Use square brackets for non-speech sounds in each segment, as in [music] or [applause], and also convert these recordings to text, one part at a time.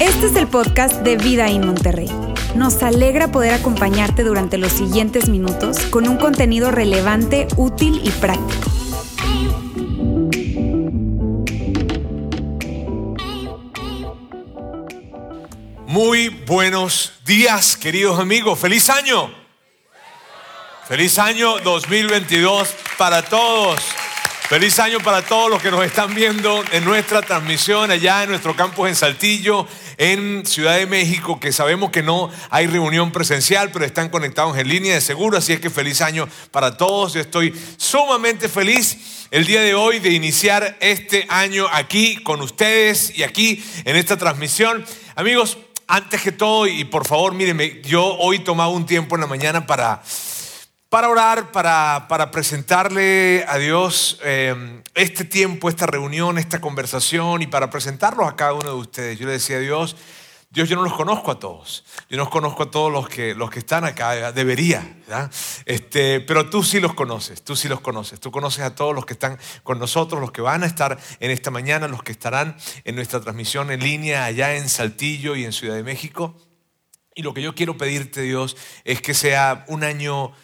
Este es el podcast de Vida en Monterrey. Nos alegra poder acompañarte durante los siguientes minutos con un contenido relevante, útil y práctico. Muy buenos días, queridos amigos. Feliz año. Feliz año 2022 para todos. Feliz año para todos los que nos están viendo en nuestra transmisión allá en nuestro campus en Saltillo, en Ciudad de México, que sabemos que no hay reunión presencial, pero están conectados en línea de seguro, así es que feliz año para todos. Yo estoy sumamente feliz el día de hoy de iniciar este año aquí con ustedes y aquí en esta transmisión. Amigos, antes que todo, y por favor, mírenme, yo hoy tomaba un tiempo en la mañana para para orar, para, para presentarle a Dios eh, este tiempo, esta reunión, esta conversación y para presentarlos a cada uno de ustedes. Yo le decía a Dios, Dios, yo no los conozco a todos. Yo no conozco a todos los que, los que están acá. Debería, Este, pero tú sí los conoces, tú sí los conoces. Tú conoces a todos los que están con nosotros, los que van a estar en esta mañana, los que estarán en nuestra transmisión en línea allá en Saltillo y en Ciudad de México. Y lo que yo quiero pedirte, Dios, es que sea un año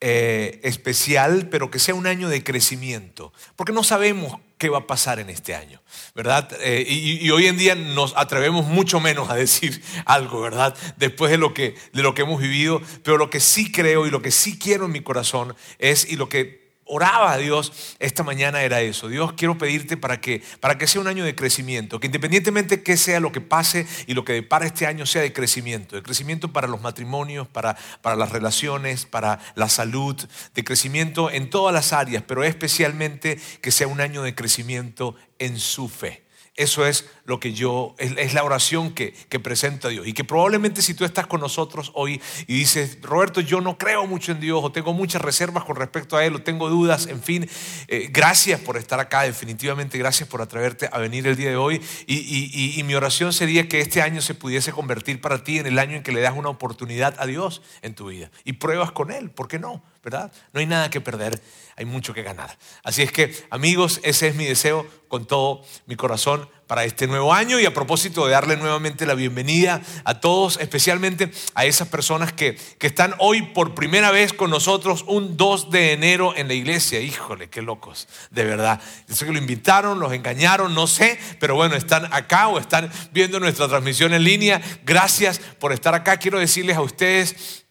eh, especial, pero que sea un año de crecimiento, porque no sabemos qué va a pasar en este año, ¿verdad? Eh, y, hoy en día nos atrevemos mucho menos a decir [laughs] algo, ¿verdad? Después de lo, que, de lo que hemos vivido, pero lo que sí creo y lo que sí quiero en mi corazón es, y lo que oraba a Dios esta mañana era eso. Dios, quiero pedirte para que, para que sea un año de crecimiento, que independientemente que sea lo que pase y lo que depara este año sea de crecimiento, de crecimiento para los matrimonios, para, para las relaciones, para la salud, de crecimiento en todas las áreas, pero especialmente que sea un año de crecimiento en su fe. Eso es lo que yo, es, la oración que, que presento a Dios. Y que probablemente si tú estás con nosotros hoy y dices, Roberto, yo no creo mucho en Dios o tengo muchas reservas con respecto a Él o tengo dudas, en fin, eh, gracias por estar acá, definitivamente gracias por atreverte a venir el día de hoy. Y, y mi oración sería que este año se pudiese convertir para ti en el año en que le das una oportunidad a Dios en tu vida y pruebas con Él, ¿por qué no? ¿Verdad? No hay nada que perder, hay mucho que ganar. Así es que, amigos, ese es mi deseo con todo mi corazón para este nuevo año y a propósito de darle nuevamente la bienvenida a todos, especialmente a esas personas que, que están hoy por primera vez con nosotros un 2 de enero en la iglesia. Híjole, qué locos, de verdad. Yo sé que lo invitaron, los engañaron, no sé, pero bueno, están acá o están viendo nuestra transmisión en línea. Gracias por estar acá. Quiero decirles a ustedes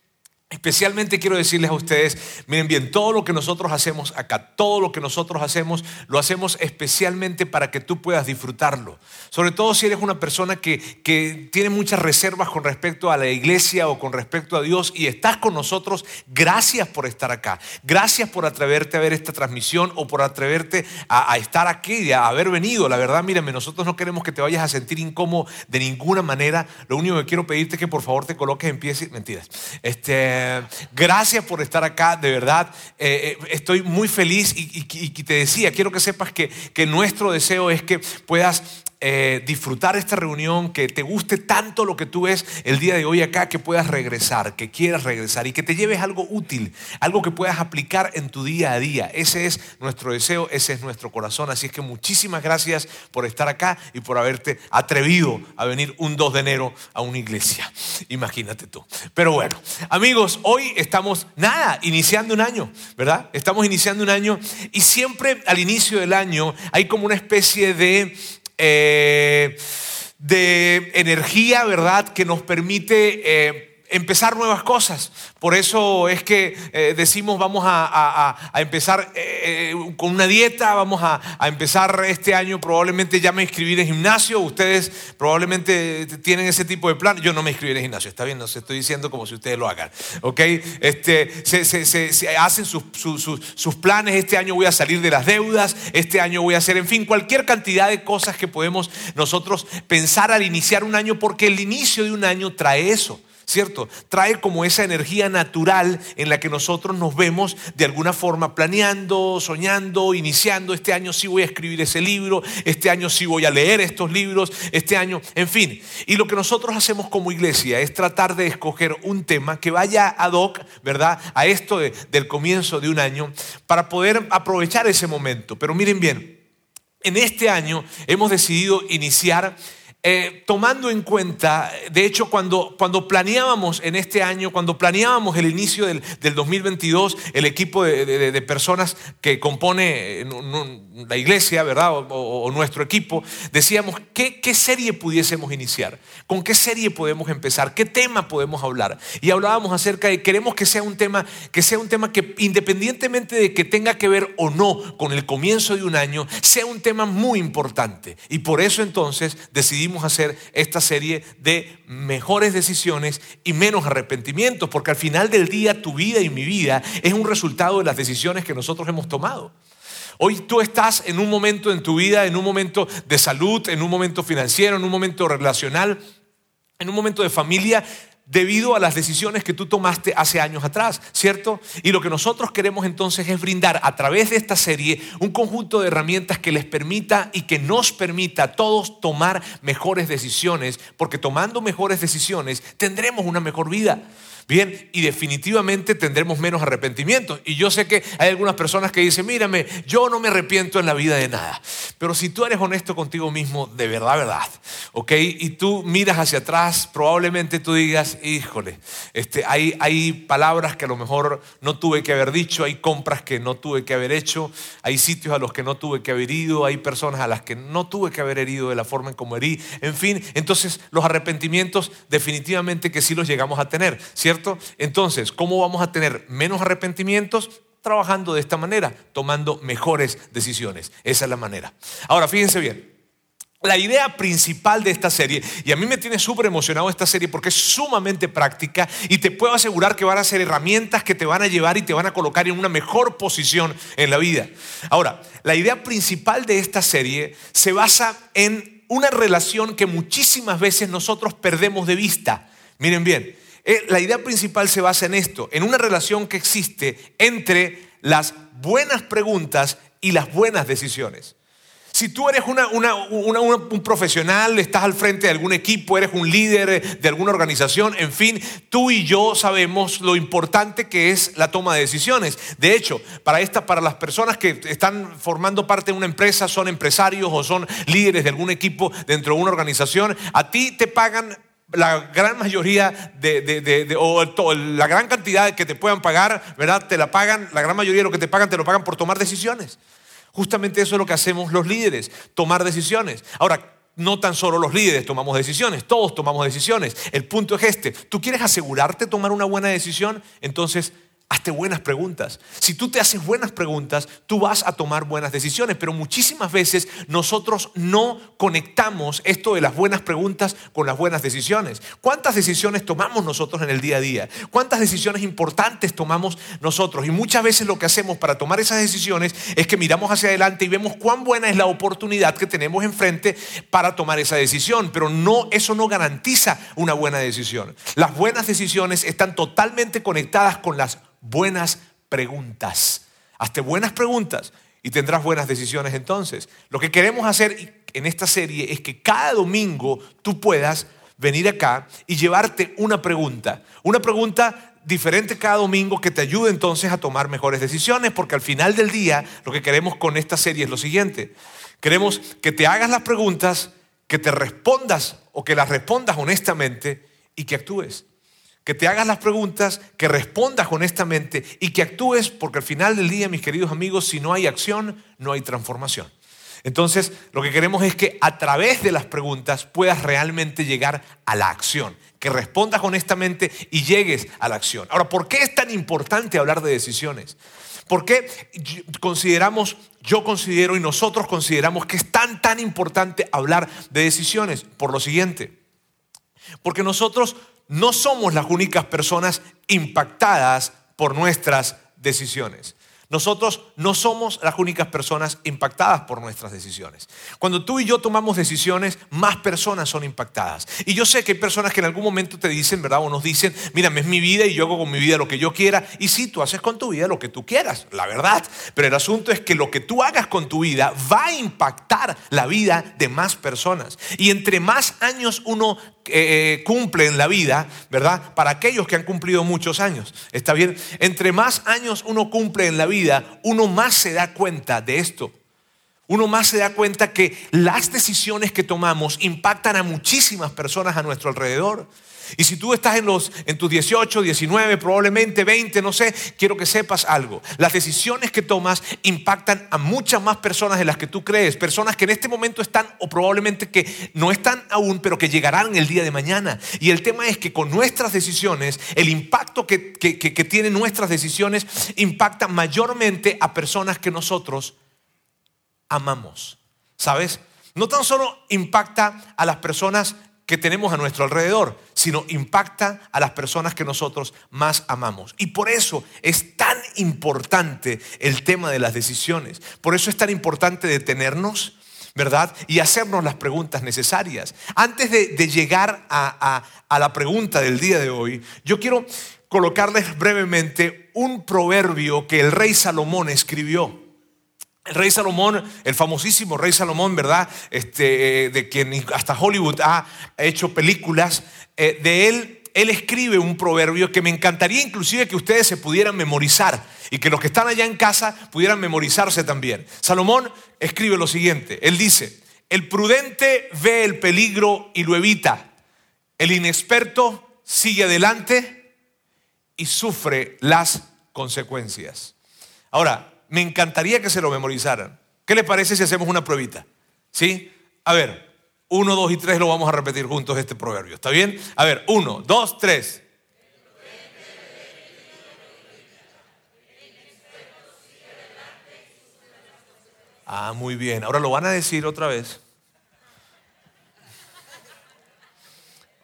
Especialmente quiero decirles a ustedes, miren bien, todo lo que nosotros hacemos acá, todo lo que nosotros hacemos, lo hacemos especialmente para que tú puedas disfrutarlo. Sobre todo si eres una persona que, que tiene muchas reservas con respecto a la iglesia o con respecto a Dios y estás con nosotros, gracias por estar acá. Gracias por atreverte a ver esta transmisión o por atreverte a, estar aquí, a haber venido. La verdad, mírenme, nosotros no queremos que te vayas a sentir incómodo de ninguna manera. Lo único que quiero pedirte es que por favor te coloques en pie. Mentiras. Este eh, gracias por estar acá, de verdad. Eh, eh, estoy muy feliz y, te decía, quiero que sepas que, que nuestro deseo es que puedas eh, disfrutar esta reunión, que te guste tanto lo que tú ves el día de hoy acá, que puedas regresar, que quieras regresar y que te lleves algo útil, algo que puedas aplicar en tu día a día. Ese es nuestro deseo, ese es nuestro corazón. Así es que muchísimas gracias por estar acá y por haberte atrevido a venir un 2 de enero a una iglesia. Imagínate tú. Pero bueno, amigos, hoy estamos, nada, iniciando un año, ¿verdad? Estamos iniciando un año y siempre al inicio del año hay como una especie de eh, de energía, ¿verdad? Que nos permite eh, empezar nuevas cosas. Por eso es que eh, decimos vamos a, empezar eh, eh, con una dieta, vamos a, empezar este año probablemente ya me inscribir en gimnasio, ustedes probablemente tienen ese tipo de plan, yo no me inscribiré en gimnasio, está bien, no se estoy diciendo como si ustedes lo hagan, ¿ok? Este, se, hacen sus, sus planes, este año voy a salir de las deudas, este año voy a hacer, en fin, cualquier cantidad de cosas que podemos nosotros pensar al iniciar un año, porque el inicio de un año trae eso. ¿Cierto? Trae como esa energía natural en la que nosotros nos vemos de alguna forma planeando, soñando, iniciando. Este año sí voy a escribir ese libro, este año sí voy a leer estos libros, este año, en fin. Y lo que nosotros hacemos como iglesia es tratar de escoger un tema que vaya ad hoc, ¿verdad? A esto del comienzo de un año para poder aprovechar ese momento. Pero miren bien, en este año hemos decidido iniciar eh, tomando en cuenta, de hecho, cuando, cuando planeábamos en este año, cuando planeábamos el inicio del, 2022, el equipo de, personas que compone la iglesia, ¿verdad? O, nuestro equipo, decíamos, ¿qué, ¿qué serie pudiésemos iniciar? ¿Con qué serie podemos empezar? ¿Qué tema podemos hablar? Y hablábamos acerca de, queremos que sea un tema, que sea un tema que independientemente de que tenga que ver o no con el comienzo de un año, sea un tema muy importante. Y por eso entonces decidimos hacer esta serie de mejores decisiones y menos arrepentimientos, porque al final del día tu vida y mi vida es un resultado de las decisiones que nosotros hemos tomado. Hoy tú estás en un momento en tu vida, en un momento de salud, en un momento financiero, en un momento relacional, en un momento de familia, debido a las decisiones que tú tomaste hace años atrás, ¿cierto? Y lo que nosotros queremos entonces es brindar a través de esta serie un conjunto de herramientas que les permita y que nos permita a todos tomar mejores decisiones, porque tomando mejores decisiones tendremos una mejor vida. Bien, y definitivamente tendremos menos arrepentimiento. Y yo sé que hay algunas personas que dicen, mírame, yo no me arrepiento en la vida de nada. Pero si tú eres honesto contigo mismo, de verdad, verdad, ¿ok? Y tú miras hacia atrás, probablemente tú digas, híjole, este, hay, hay palabras que a lo mejor no tuve que haber dicho, hay compras que no tuve que haber hecho, hay sitios a los que no tuve que haber ido, hay personas a las que no tuve que haber herido de la forma en como herí, en fin, entonces los arrepentimientos definitivamente que sí los llegamos a tener, ¿cierto? Entonces, ¿cómo vamos a tener menos arrepentimientos? Trabajando de esta manera, tomando mejores decisiones. Esa es la manera. Ahora, fíjense bien. La idea principal de esta serie, y a mí me tiene súper emocionado esta serie porque es sumamente práctica y te puedo asegurar que van a ser herramientas que te van a llevar y te van a colocar en una mejor posición en la vida. Ahora, la idea principal de esta serie se basa en una relación que muchísimas veces nosotros perdemos de vista. Miren bien, la idea principal se basa en esto, en una relación que existe entre las buenas preguntas y las buenas decisiones. Si tú eres un profesional, estás al frente de algún equipo, eres un líder de alguna organización, en fin, tú y yo sabemos lo importante que es la toma de decisiones. De hecho, para, esta, para las personas que están formando parte de una empresa, son empresarios o son líderes de algún equipo dentro de una organización, a ti te pagan la gran mayoría de, o la gran cantidad que te puedan pagar, ¿verdad? Te la pagan, la gran mayoría de lo que te pagan te lo pagan por tomar decisiones. Justamente eso es lo que hacemos los líderes, tomar decisiones. Ahora, no tan solo los líderes tomamos decisiones, todos tomamos decisiones. El punto es este, ¿tú quieres asegurarte de tomar una buena decisión? Entonces Hazte buenas preguntas. Si tú te haces buenas preguntas, tú vas a tomar buenas decisiones. Pero muchísimas veces nosotros no conectamos esto de las buenas preguntas con las buenas decisiones. ¿Cuántas decisiones tomamos nosotros en el día a día? ¿Cuántas decisiones importantes tomamos nosotros? Y muchas veces lo que hacemos para tomar esas decisiones es que miramos hacia adelante y vemos cuán buena es la oportunidad que tenemos enfrente para tomar esa decisión. Pero no, eso no garantiza una buena decisión. Las buenas decisiones están totalmente conectadas con las buenas preguntas. Hazte buenas preguntas y tendrás buenas decisiones entonces. Lo que queremos hacer en esta serie es que cada domingo tú puedas venir acá y llevarte una pregunta. Una pregunta diferente cada domingo que te ayude entonces a tomar mejores decisiones, porque al final del día lo que queremos con esta serie es lo siguiente. Queremos que te hagas las preguntas, que te respondas o que las respondas honestamente y que actúes que te hagas las preguntas, que respondas honestamente y que actúes, porque al final del día, mis queridos amigos, si no hay acción, no hay transformación. Entonces, lo que queremos es que a través de las preguntas puedas realmente llegar a la acción, que respondas honestamente y llegues a la acción. Ahora, ¿por qué es tan importante hablar de decisiones? ¿Por qué consideramos, yo considero y nosotros consideramos que es tan, tan importante hablar de decisiones? Por lo siguiente, porque nosotros no somos las únicas personas impactadas por nuestras decisiones. Nosotros no somos las únicas personas impactadas por nuestras decisiones. Cuando tú y yo tomamos decisiones, más personas son impactadas. Y yo sé que hay personas que en algún momento te dicen, ¿verdad? O nos dicen, mírame, es mi vida y yo hago con mi vida lo que yo quiera. Y sí, tú haces con tu vida lo que tú quieras, la verdad. Pero el asunto es que lo que tú hagas con tu vida va a impactar la vida de más personas. Y entre más años uno eh, cumple en la vida, ¿verdad? Para aquellos que han cumplido muchos años. ¿Está bien? Entre más años uno cumple en la vida, uno más se da cuenta de esto. uno más se da cuenta que las decisiones que tomamos impactan a muchísimas personas a nuestro alrededor. Y si tú estás en, los, en tus 18, 19, probablemente 20, no sé, quiero que sepas algo. Las decisiones que tomas impactan a muchas más personas de las que tú crees. Personas que en este momento están o probablemente que no están aún, pero que llegarán el día de mañana. Y el tema es que con nuestras decisiones, el impacto que, que, que tienen nuestras decisiones impacta mayormente a personas que nosotros amamos. ¿Sabes? No tan solo impacta a las personas que tenemos a nuestro alrededor, sino impacta a las personas que nosotros más amamos. Y por eso es tan importante el tema de las decisiones. Por eso es tan importante detenernos, ¿verdad? Y hacernos las preguntas necesarias. Antes de, llegar a, a la pregunta del día de hoy, yo quiero colocarles brevemente un proverbio que el rey Salomón escribió. Rey Salomón, el famosísimo rey Salomón, ¿verdad? Este, eh, de quien hasta Hollywood ha hecho películas, eh, de él, él escribe un proverbio que me encantaría inclusive que ustedes se pudieran memorizar y que los que están allá en casa pudieran memorizarse también. Salomón escribe lo siguiente, él dice, el prudente ve el peligro y lo evita, el inexperto sigue adelante y sufre las consecuencias. Ahora, me encantaría que se lo memorizaran. ¿Qué les parece si hacemos una pruebita? ¿Sí? A ver, uno, dos y tres lo vamos a repetir juntos este proverbio. ¿Está bien? A ver, uno, dos, tres. Ah, muy bien. Ahora lo van a decir otra vez.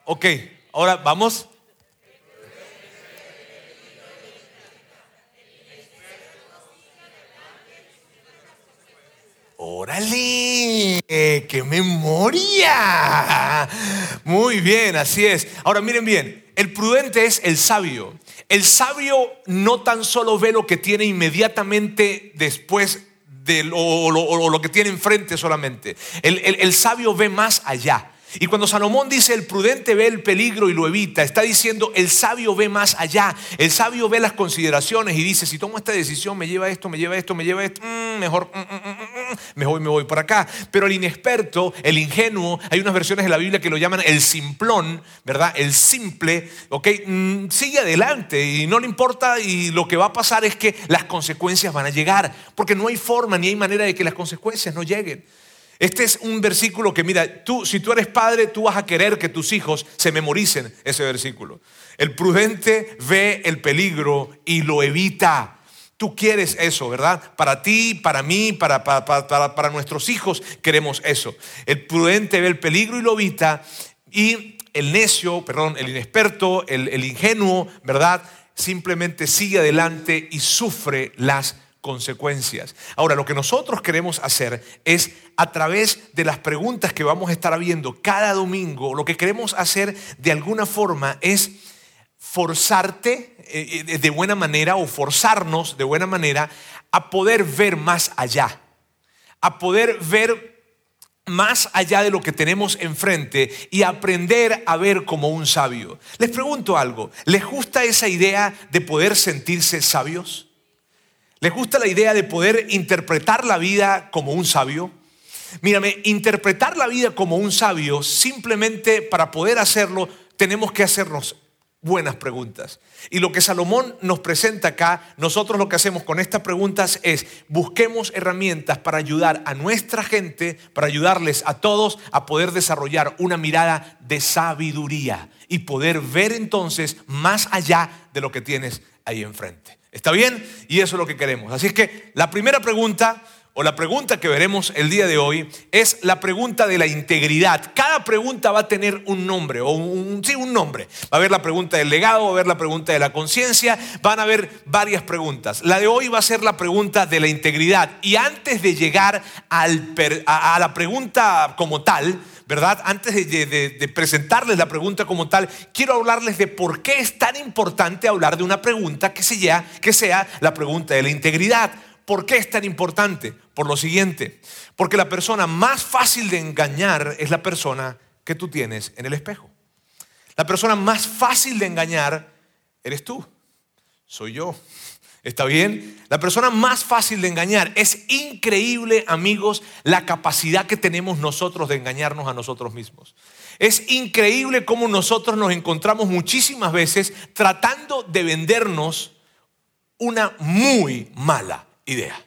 Ok, ahora vamos Órale, qué memoria. Muy bien, así es. Ahora miren bien, el prudente es el sabio. El sabio no tan solo ve lo que tiene inmediatamente después de lo, lo, que tiene enfrente solamente. el sabio ve más allá. Y cuando Salomón dice el prudente ve el peligro y lo evita, está diciendo el sabio ve más allá, el sabio ve las consideraciones y dice, si tomo esta decisión me lleva esto, me lleva esto, me lleva esto, mm, mejor, mm, mm, mejor me voy por acá. Pero el inexperto, el ingenuo, hay unas versiones de la Biblia que lo llaman el simplón, ¿verdad? El simple, ¿ok? sigue adelante y no le importa y lo que va a pasar es que las consecuencias van a llegar, porque no hay forma ni hay manera de que las consecuencias no lleguen. Este es un versículo que, mira, tú, si tú eres padre, tú vas a querer que tus hijos se memoricen ese versículo. El prudente ve el peligro y lo evita. Tú quieres eso, ¿verdad? Para ti, para mí, para, para, nuestros hijos queremos eso. El prudente ve el peligro y lo evita. Y el necio, perdón, el inexperto, el, el ingenuo, ¿verdad? Simplemente sigue adelante y sufre las consecuencias. Ahora, lo que nosotros queremos hacer es, a través de las preguntas que vamos a estar viendo cada domingo, lo que queremos hacer de alguna forma es forzarte eh, eh, de buena manera o forzarnos de buena manera a poder ver más allá, a poder ver más allá de lo que tenemos enfrente y aprender a ver como un sabio. Les pregunto algo, ¿les gusta esa idea de poder sentirse sabios? ¿Les gusta la idea de poder interpretar la vida como un sabio? Mírame, interpretar la vida como un sabio, simplemente para poder hacerlo, tenemos que hacernos buenas preguntas. Y lo que Salomón nos presenta acá, nosotros lo que hacemos con estas preguntas es busquemos herramientas para ayudar a nuestra gente, para ayudarles a todos a poder desarrollar una mirada de sabiduría y poder ver entonces más allá de lo que tienes ahí enfrente. ¿Está bien? Y eso es lo que queremos. Así es que la primera pregunta o la pregunta que veremos el día de hoy es la pregunta de la integridad. Cada pregunta va a tener un nombre, o un, sí, un nombre. Va a haber la pregunta del legado, va a haber la pregunta de la conciencia, van a haber varias preguntas. La de hoy va a ser la pregunta de la integridad. Y antes de llegar al, a la pregunta como tal, ¿verdad? Antes de, presentarles la pregunta como tal, quiero hablarles de por qué es tan importante hablar de una pregunta que sea, que sea la pregunta de la integridad. ¿Por qué es tan importante? Por lo siguiente, porque la persona más fácil de engañar es la persona que tú tienes en el espejo. La persona más fácil de engañar eres tú, soy yo. ¿Está bien? La persona más fácil de engañar. Es increíble, amigos, la capacidad que tenemos nosotros de engañarnos a nosotros mismos. Es increíble cómo nosotros nos encontramos muchísimas veces tratando de vendernos una muy mala idea.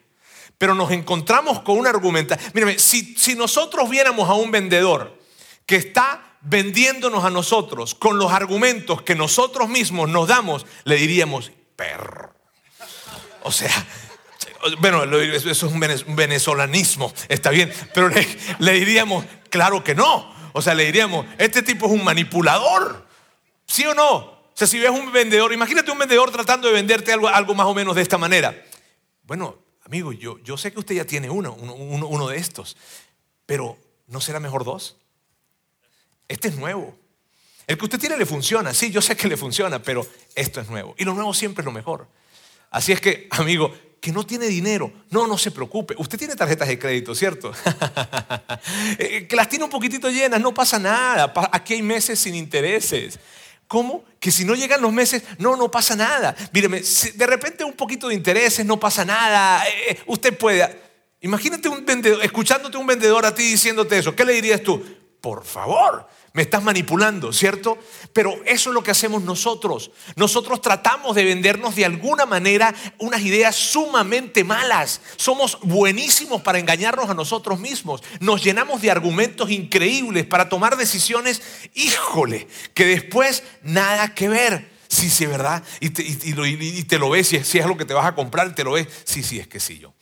Pero nos encontramos con una argumenta. Mírame, si, si nosotros viéramos a un vendedor que está vendiéndonos a nosotros con los argumentos que nosotros mismos nos damos, le diríamos, perro. O sea, bueno, eso es un venezolanismo, está bien, pero le, diríamos, claro que no. O sea, le diríamos, este tipo es un manipulador. ¿Sí o no? O sea, si ves un vendedor, imagínate un vendedor tratando de venderte algo, algo más o menos de esta manera. Bueno, amigo, yo, yo sé que usted ya tiene uno, uno, uno de estos, pero ¿no será mejor dos? Este es nuevo. El que usted tiene le funciona, sí, yo sé que le funciona, pero esto es nuevo. Y lo nuevo siempre es lo mejor. Así es que, amigo, que no tiene dinero. No, no se preocupe. Usted tiene tarjetas de crédito, ¿cierto? [laughs] Eh, que las tiene un poquitito llenas, no pasa nada. Aquí hay meses sin intereses. ¿Cómo? Que si no llegan los meses, no, no pasa nada. Míreme, de repente un poquito de intereses, no pasa nada. Eh, eh, usted puede. Imagínate un vendedor, escuchándote un vendedor a ti diciéndote eso. ¿Qué le dirías tú? Por favor, me estás manipulando, ¿cierto? Pero eso es lo que hacemos nosotros. Nosotros tratamos de vendernos de alguna manera unas ideas sumamente malas. Somos buenísimos para engañarnos a nosotros mismos. Nos llenamos de argumentos increíbles para tomar decisiones, híjole, que después nada que ver. Sí, sí, ¿verdad? Y te, lo ves, si es, si es lo que te vas a comprar, te lo ves. Sí, sí, es que sí, yo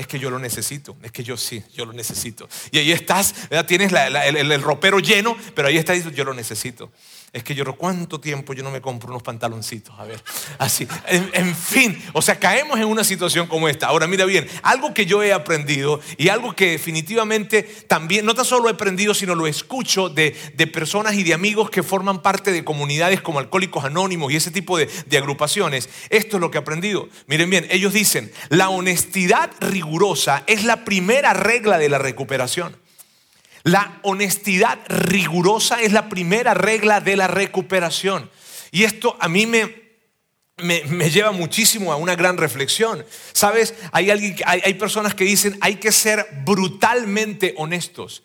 es que yo lo necesito, es que yo sí, yo lo necesito. Y ahí estás, tienes el, ropero lleno, pero ahí está yo lo necesito es que yo, ¿cuánto tiempo yo no me compro unos pantaloncitos? A ver, así. En, fin, o sea, caemos en una situación como esta. Ahora, mira bien, algo que yo he aprendido y algo que definitivamente también, no tan solo he aprendido, sino lo escucho de, personas y de amigos que forman parte de comunidades como Alcohólicos Anónimos y ese tipo de, de agrupaciones. Esto es lo que he aprendido. Miren bien, ellos dicen, la honestidad rigurosa es la primera regla de la recuperación. La honestidad rigurosa es la primera regla de la recuperación. Y esto a mí me, me, lleva muchísimo a una gran reflexión. Sabes, hay, alguien, hay, hay personas que dicen hay que ser brutalmente honestos.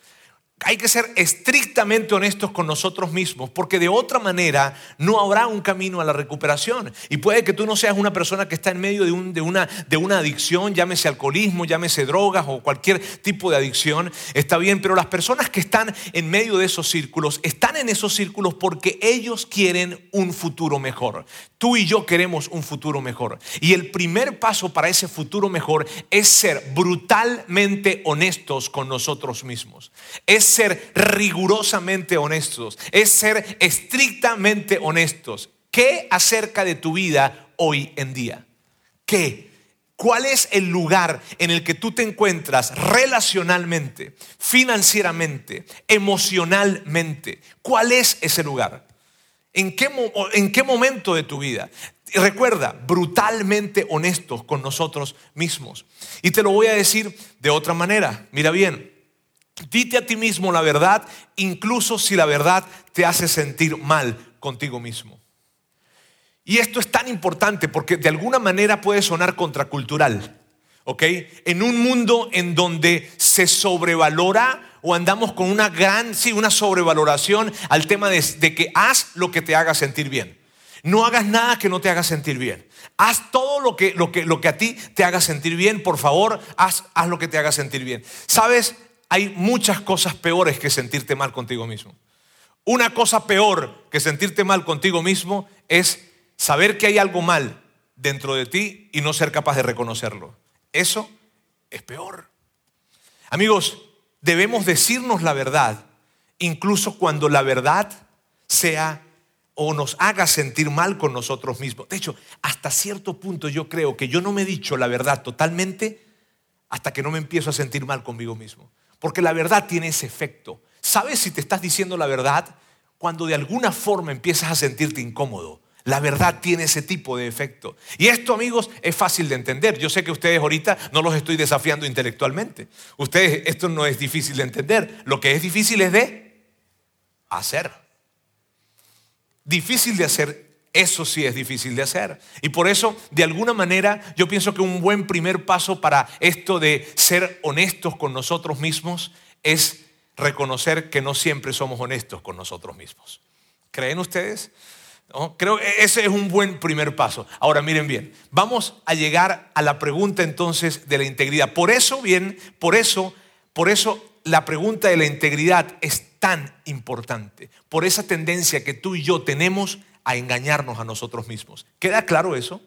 Hay que ser estrictamente honestos con nosotros mismos, porque de otra manera no habrá un camino a la recuperación. Y puede que tú no seas una persona que está en medio de, una, una adicción, llámese alcoholismo, llámese drogas o cualquier tipo de adicción, está bien, pero las personas que están en medio de esos círculos, están en esos círculos porque ellos quieren un futuro mejor. Tú y yo queremos un futuro mejor. Y el primer paso para ese futuro mejor es ser brutalmente honestos con nosotros mismos. Es ser rigurosamente honestos, es ser estrictamente honestos. ¿Qué acerca de tu vida hoy en día? ¿Qué? ¿Cuál es el lugar en el que tú te encuentras relacionalmente, financieramente, emocionalmente? ¿Cuál es ese lugar? ¿En qué, en qué momento de tu vida? Recuerda, brutalmente honestos con nosotros mismos. Y te lo voy a decir de otra manera. Mira bien, Dite a ti mismo la verdad, incluso si la verdad te hace sentir mal contigo mismo. Y esto es tan importante porque de alguna manera puede sonar contracultural. ¿Ok? En un mundo en donde se sobrevalora o andamos con una gran, sí, una sobrevaloración al tema de, que haz lo que te haga sentir bien. No hagas nada que no te haga sentir bien. Haz todo lo que, lo que, lo que a ti te haga sentir bien, por favor, haz, haz lo que te haga sentir bien. ¿Sabes? Hay muchas cosas peores que sentirte mal contigo mismo. Una cosa peor que sentirte mal contigo mismo es saber que hay algo mal dentro de ti y no ser capaz de reconocerlo. Eso es peor. Amigos, debemos decirnos la verdad, incluso cuando la verdad sea o nos haga sentir mal con nosotros mismos. De hecho, hasta cierto punto yo creo que yo no me he dicho la verdad totalmente hasta que no me empiezo a sentir mal conmigo mismo. Porque la verdad tiene ese efecto. ¿Sabes si te estás diciendo la verdad? Cuando de alguna forma empiezas a sentirte incómodo. La verdad tiene ese tipo de efecto. Y esto, amigos, es fácil de entender. Yo sé que ustedes ahorita no los estoy desafiando intelectualmente. Ustedes, esto no es difícil de entender. Lo que es difícil es de hacer. Difícil de hacer Eso sí es difícil de hacer. Y por eso, de alguna manera, yo pienso que un buen primer paso para esto de ser honestos con nosotros mismos es reconocer que no siempre somos honestos con nosotros mismos. ¿Creen ustedes? Creo que ese es un buen primer paso. Ahora miren bien, vamos a llegar a la pregunta entonces de la integridad. Por eso, bien, por eso, por eso la pregunta de la integridad es tan importante, por esa tendencia que tú y yo tenemos a engañarnos a nosotros mismos. ¿Queda claro eso?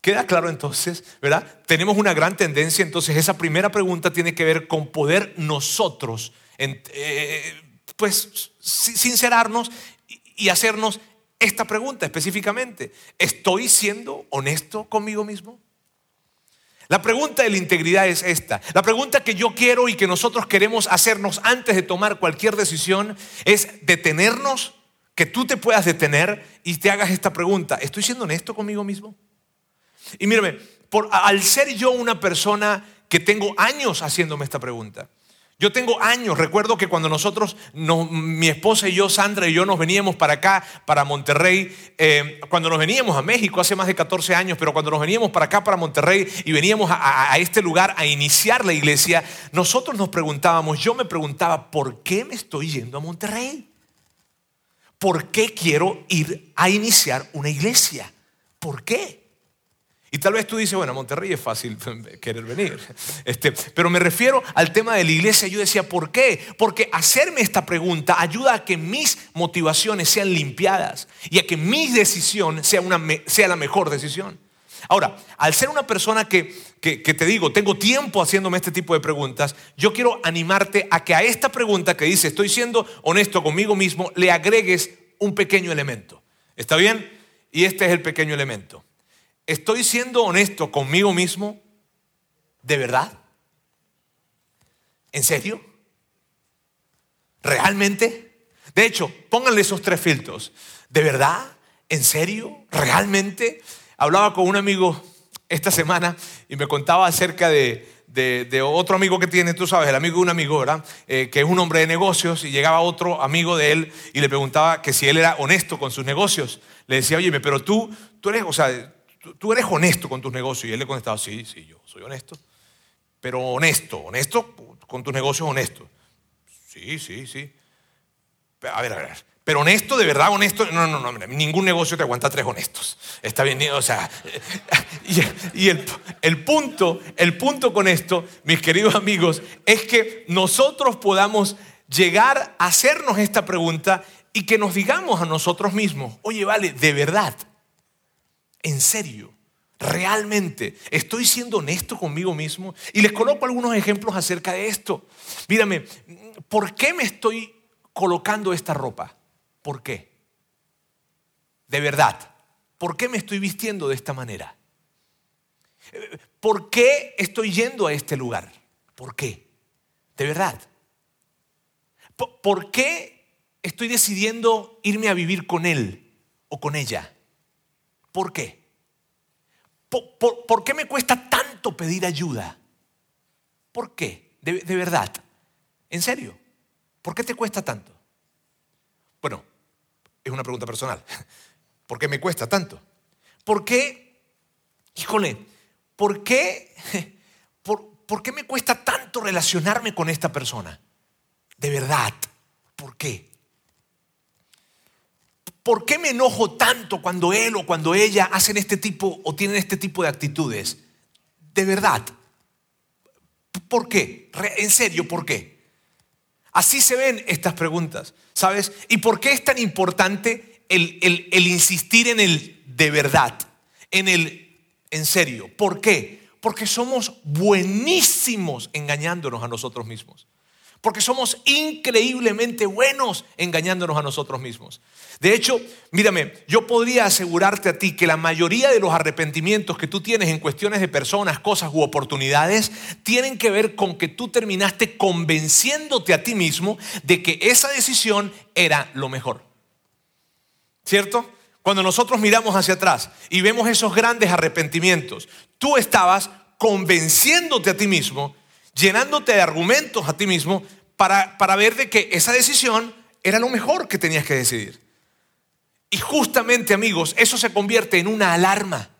¿Queda claro entonces, verdad? Tenemos una gran tendencia, entonces esa primera pregunta tiene que ver con poder nosotros, eh, pues, sincerarnos y hacernos esta pregunta específicamente. ¿Estoy siendo honesto conmigo mismo? La pregunta de la integridad es esta. La pregunta que yo quiero y que nosotros queremos hacernos antes de tomar cualquier decisión es detenernos, que tú te puedas detener y te hagas esta pregunta. ¿Estoy siendo honesto conmigo mismo? Y mírame, por, al ser yo una persona que tengo años haciéndome esta pregunta, yo tengo años, recuerdo que cuando nosotros, mi esposa y yo, Sandra y yo nos veníamos para acá, para Monterrey, eh, cuando nos veníamos a México hace más de 14 años, pero cuando nos veníamos para acá, para Monterrey, y veníamos a, a este lugar a iniciar la iglesia, nosotros nos preguntábamos, yo me preguntaba, ¿por qué me estoy yendo a Monterrey? ¿Por qué quiero ir a iniciar una iglesia? ¿Por qué? Y tal vez tú dices, bueno, Monterrey es fácil [laughs] querer venir. [laughs] Este, pero me refiero al tema de la iglesia. Yo decía, ¿por qué? Porque hacerme esta pregunta ayuda a que mis motivaciones sean limpiadas y a que mi decisión sea, una, sea la mejor decisión. Ahora, al ser una persona que, que, te digo, tengo tiempo haciéndome este tipo de preguntas, yo quiero animarte a que a esta pregunta que dice, estoy siendo honesto conmigo mismo, le agregues un pequeño elemento. ¿Está bien? Y este es el pequeño elemento. ¿Estoy siendo honesto conmigo mismo? ¿De verdad? ¿En serio? ¿Realmente? De hecho, pónganle esos tres filtros. ¿De verdad? ¿En serio? ¿Realmente? Hablaba con un amigo esta semana y me contaba acerca de, otro amigo que tiene, tú sabes, el amigo de un amigo, ¿verdad? Eh, que es un hombre de negocios y llegaba otro amigo de él y le preguntaba que si él era honesto con sus negocios. Le decía, oye, pero tú, tú eres, o sea, tú, eres honesto con tus negocios. Y él le contestaba, sí, sí, yo soy honesto. Pero honesto, honesto con tus negocios honesto. Sí, sí, sí. A ver, a ver. Pero honesto, de verdad honesto. No, no, no, ningún negocio te aguanta tres honestos. Está bien, o sea. [laughs] Y, el, el, punto, el punto con esto, mis queridos amigos, es que nosotros podamos llegar a hacernos esta pregunta y que nos digamos a nosotros mismos, oye, vale, de verdad, en serio, realmente, estoy siendo honesto conmigo mismo. Y les coloco algunos ejemplos acerca de esto. Mírame, ¿por qué me estoy colocando esta ropa? ¿Por qué? De verdad, ¿por qué me estoy vistiendo de esta manera? ¿Por qué estoy yendo a este lugar? ¿Por qué? De verdad. ¿Por qué estoy decidiendo irme a vivir con él o con ella? ¿Por qué? ¿Por, qué me cuesta tanto pedir ayuda? ¿Por qué? De, de verdad. ¿En serio? ¿Por qué te cuesta tanto? Bueno, es una pregunta personal. [laughs] ¿Por qué me cuesta tanto? ¿Por qué, híjole, por qué, [laughs] por, por qué me cuesta tanto relacionarme con esta persona? De verdad, ¿por qué? ¿Por qué me enojo tanto cuando él o cuando ella hacen este tipo o tienen este tipo de actitudes? De verdad. ¿Por qué? En serio, ¿por qué? Así se ven estas preguntas, ¿sabes? ¿Y por qué es tan importante el, el insistir en el de verdad? En el en serio. ¿Por qué? Porque somos buenísimos engañándonos a nosotros mismos. Porque somos increíblemente buenos engañándonos a nosotros mismos. De hecho, mírame, yo podría asegurarte a ti que la mayoría de los arrepentimientos que tú tienes en cuestiones de personas, cosas u oportunidades tienen que ver con que tú terminaste convenciéndote a ti mismo de que esa decisión era lo mejor. ¿Cierto? Cuando nosotros miramos hacia atrás y vemos esos grandes arrepentimientos, tú estabas convenciéndote a ti mismo llenándote de argumentos a ti mismo para, para ver de que esa decisión era lo mejor que tenías que decidir. Y justamente, amigos, eso se convierte en una alarma.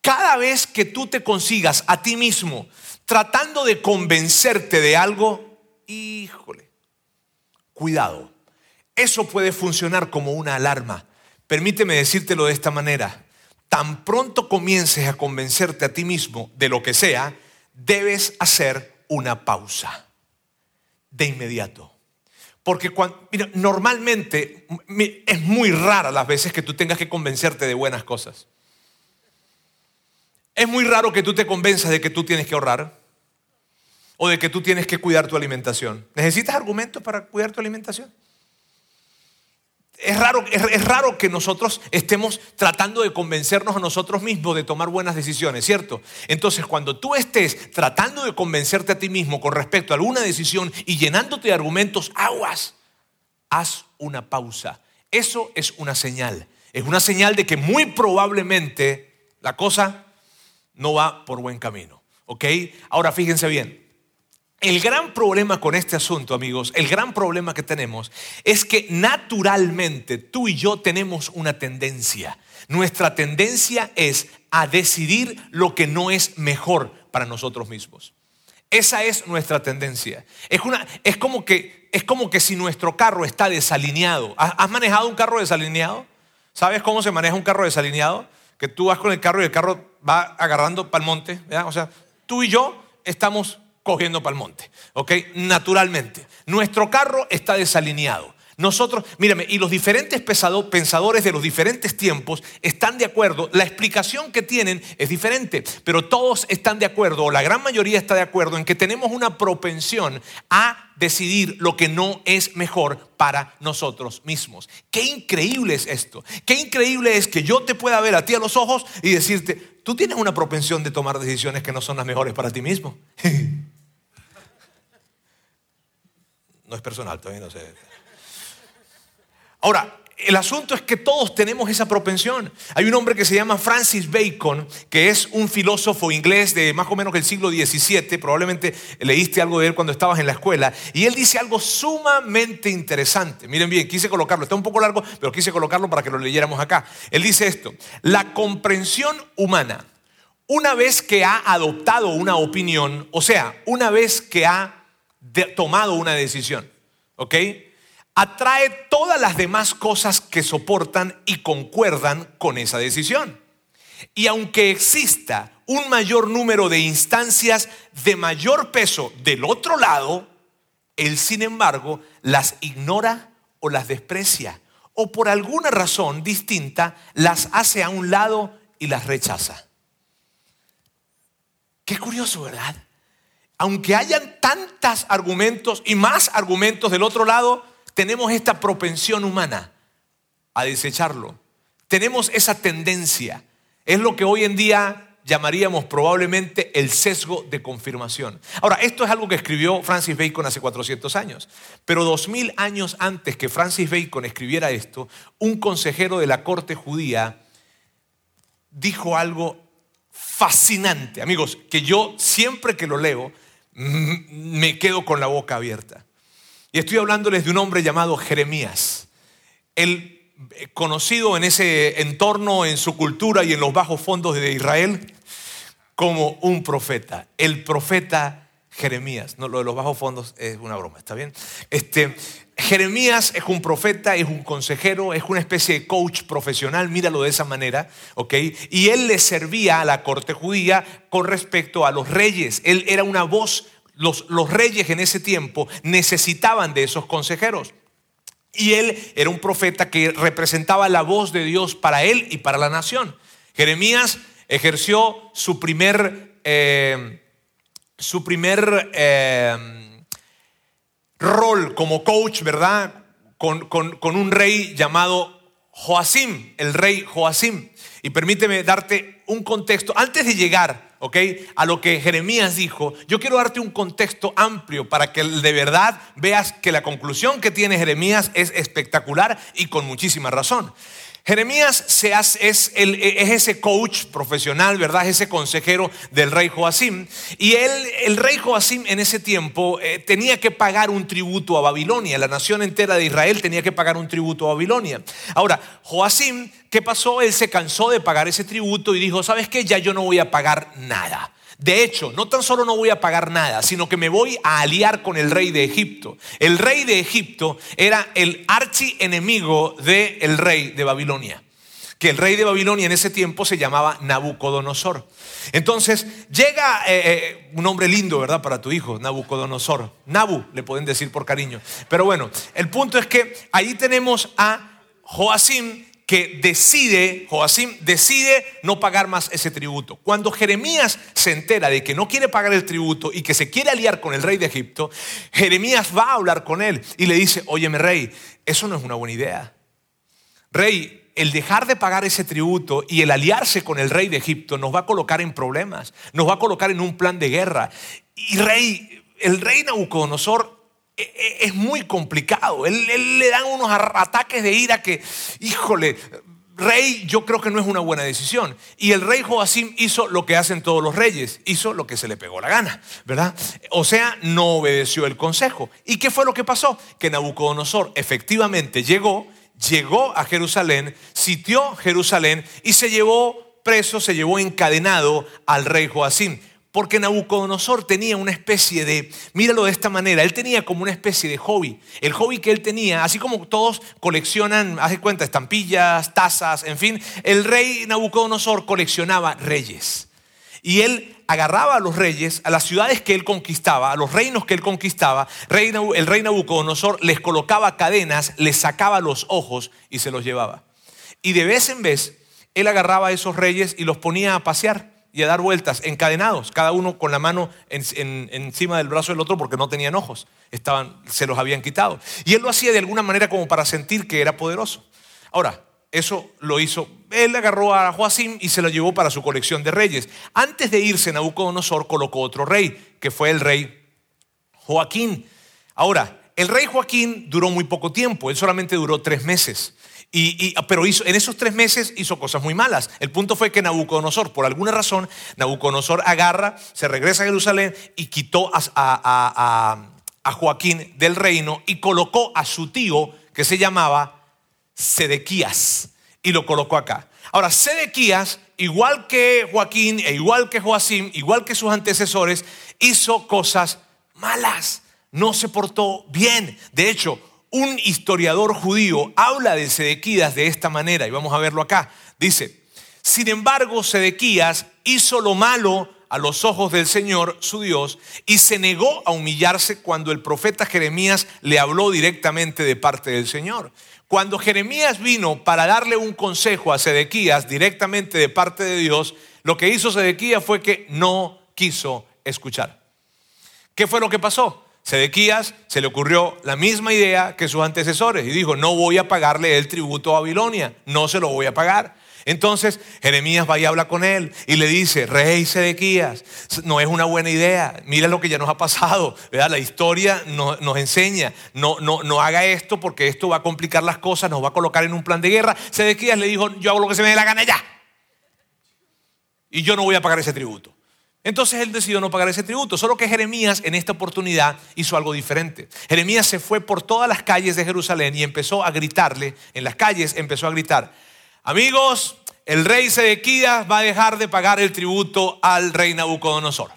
Cada vez que tú te consigas a ti mismo tratando de convencerte de algo, híjole, cuidado. Eso puede funcionar como una alarma. Permíteme decírtelo de esta manera. Tan pronto comiences a convencerte a ti mismo de lo que sea, debes hacer una pausa de inmediato. Porque cuando, normalmente es muy rara las veces que tú tengas que convencerte de buenas cosas. Es muy raro que tú te convenzas de que tú tienes que ahorrar o de que tú tienes que cuidar tu alimentación. ¿Necesitas argumentos para cuidar tu alimentación? Es raro, es, raro que nosotros estemos tratando de convencernos a nosotros mismos de tomar buenas decisiones, ¿cierto? Entonces, cuando tú estés tratando de convencerte a ti mismo con respecto a alguna decisión y llenándote de argumentos, aguas, haz una pausa. Eso es una señal. Es una señal de que muy probablemente la cosa no va por buen camino. ¿Ok? Ahora fíjense bien. El gran problema con este asunto, amigos, el gran problema que tenemos es que naturalmente tú y yo tenemos una tendencia. Nuestra tendencia es a decidir lo que no es mejor para nosotros mismos. Esa es nuestra tendencia. Es, una, es, como, que, es como que si nuestro carro está desalineado. ¿Has manejado un carro desalineado? ¿Sabes cómo se maneja un carro desalineado? Que tú vas con el carro y el carro va agarrando para el monte. O sea, tú y yo estamos cogiendo para el monte, ¿ok? Naturalmente. Nuestro carro está desalineado. Nosotros, mírame, y los diferentes pensadores de los diferentes tiempos están de acuerdo, la explicación que tienen es diferente, pero todos están de acuerdo, o la gran mayoría está de acuerdo en que tenemos una propensión a decidir lo que no es mejor para nosotros mismos. Qué increíble es esto, qué increíble es que yo te pueda ver a ti a los ojos y decirte, tú tienes una propensión de tomar decisiones que no son las mejores para ti mismo. [laughs] No es personal, todavía no sé. Ahora, el asunto es que todos tenemos esa propensión. Hay un hombre que se llama Francis Bacon, que es un filósofo inglés de más o menos el siglo XVII, probablemente leíste algo de él cuando estabas en la escuela, y él dice algo sumamente interesante. Miren bien, quise colocarlo, está un poco largo, pero quise colocarlo para que lo leyéramos acá. Él dice esto, la comprensión humana, una vez que ha adoptado una opinión, o sea, una vez que ha tomado una decisión, ¿ok? Atrae todas las demás cosas que soportan y concuerdan con esa decisión. Y aunque exista un mayor número de instancias de mayor peso del otro lado, él sin embargo las ignora o las desprecia o por alguna razón distinta las hace a un lado y las rechaza. Qué curioso, ¿verdad? Aunque hayan tantos argumentos y más argumentos del otro lado, tenemos esta propensión humana a desecharlo. Tenemos esa tendencia. Es lo que hoy en día llamaríamos probablemente el sesgo de confirmación. Ahora, esto es algo que escribió Francis Bacon hace 400 años, pero 2000 años antes que Francis Bacon escribiera esto, un consejero de la corte judía dijo algo fascinante, amigos, que yo siempre que lo leo, me quedo con la boca abierta. Y estoy hablándoles de un hombre llamado Jeremías. Él, eh, conocido en ese entorno, en su cultura y en los bajos fondos de Israel, como un profeta. El profeta Jeremías. No, lo de los bajos fondos es una broma, ¿está bien? Este, Jeremías es un profeta, es un consejero, es una especie de coach profesional, míralo de esa manera, ¿ok? Y él le servía a la corte judía con respecto a los reyes. Él era una voz, los, los reyes en ese tiempo necesitaban de esos consejeros. Y él era un profeta que representaba la voz de Dios para él y para la nación. Jeremías ejerció su primer, eh, su primer eh, rol como coach, ¿verdad? Con, un rey llamado Joacim, el rey Joacim. Y permíteme darte un contexto, antes de llegar, ¿ok? A lo que Jeremías dijo, yo quiero darte un contexto amplio para que de verdad veas que la conclusión que tiene Jeremías es espectacular y con muchísima razón. Jeremías es, es, ese coach profesional, ¿verdad? Es ese consejero del rey Joacim. Y él, el rey Joacim en ese tiempo eh, tenía que pagar un tributo a Babilonia. La nación entera de Israel tenía que pagar un tributo a Babilonia. Ahora, Joacim, ¿qué pasó? Él se cansó de pagar ese tributo y dijo, ¿sabes qué? Ya yo no voy a pagar nada. De hecho, no tan solo no voy a pagar nada, sino que me voy a aliar con el rey de Egipto. El rey de Egipto era el archienemigo del rey de Babilonia. Que el rey de Babilonia en ese tiempo se llamaba Nabucodonosor. Entonces llega eh, eh, un nombre lindo, ¿verdad? Para tu hijo, Nabucodonosor. Nabu, le pueden decir por cariño. Pero bueno, el punto es que ahí tenemos a Joacim que decide, Joacim decide no pagar más ese tributo. Cuando Jeremías se entera de que no quiere pagar el tributo y que se quiere aliar con el rey de Egipto, Jeremías va a hablar con él y le dice, óyeme rey, eso no es una buena idea. Rey, el dejar de pagar ese tributo y el aliarse con el rey de Egipto nos va a colocar en problemas, nos va a colocar en un plan de guerra. Y rey, el rey Nabucodonosor es muy complicado. Él, le dan unos ataques de ira que, híjole, rey, yo creo que no es una buena decisión. Y el rey Joacim hizo lo que hacen todos los reyes, hizo lo que se le pegó la gana, ¿verdad? O sea, no obedeció el consejo. ¿Y qué fue lo que pasó? Que Nabucodonosor efectivamente llegó, llegó a Jerusalén, sitió Jerusalén y se llevó preso, se llevó encadenado al rey Joacim. Porque Nabucodonosor tenía una especie de, míralo de esta manera, él tenía como una especie de hobby. El hobby que él tenía, así como todos coleccionan, hace cuenta, estampillas, tazas, en fin, el rey Nabucodonosor coleccionaba reyes. Y él agarraba a los reyes, a las ciudades que él conquistaba, a los reinos que él conquistaba, el rey Nabucodonosor les colocaba cadenas, les sacaba los ojos y se los llevaba. Y de vez en vez, él agarraba a esos reyes y los ponía a pasear y a dar vueltas, encadenados, cada uno con la mano encima del brazo del otro porque no tenían ojos, estaban, se los habían quitado. Y él lo hacía de alguna manera como para sentir que era poderoso. Ahora, eso lo hizo, él agarró a Joacim y se lo llevó para su colección de reyes. Antes de irse, Nabucodonosor colocó otro rey, que fue el rey Joaquín. Ahora, el rey Joaquín duró muy poco tiempo, él solamente duró tres meses. Pero hizo, en esos tres meses hizo cosas muy malas. El punto fue que Nabucodonosor, por alguna razón, Nabucodonosor agarra, se regresa a Jerusalén y quitó a, a Joaquín del reino y colocó a su tío, que se llamaba Sedequías, y lo colocó acá. Ahora, Sedequías, igual que Joaquín, e igual que Joacim, igual que sus antecesores, hizo cosas malas. No se portó bien. De hecho, un historiador judío habla de Sedequías de esta manera, y vamos a verlo acá. Dice, sin embargo, Sedequías hizo lo malo a los ojos del Señor, su Dios, y se negó a humillarse cuando el profeta Jeremías le habló directamente de parte del Señor. Cuando Jeremías vino para darle un consejo a Sedequías directamente de parte de Dios, lo que hizo Sedequías fue que no quiso escuchar. ¿Qué fue lo que pasó? Sedequías se le ocurrió la misma idea que sus antecesores y dijo, no voy a pagarle el tributo a Babilonia, no se lo voy a pagar. Entonces Jeremías va y habla con él y le dice, rey Sedequías, no es una buena idea, mira lo que ya nos ha pasado, la historia nos, enseña, no, no, no haga esto porque esto va a complicar las cosas, nos va a colocar en un plan de guerra. Sedequías le dijo, yo hago lo que se me dé la gana ya. Y yo no voy a pagar ese tributo. Entonces él decidió no pagar ese tributo, solo que Jeremías en esta oportunidad hizo algo diferente. Jeremías se fue por todas las calles de Jerusalén y empezó a gritarle, en las calles empezó a gritar, amigos, el rey Sedequías va a dejar de pagar el tributo al rey Nabucodonosor.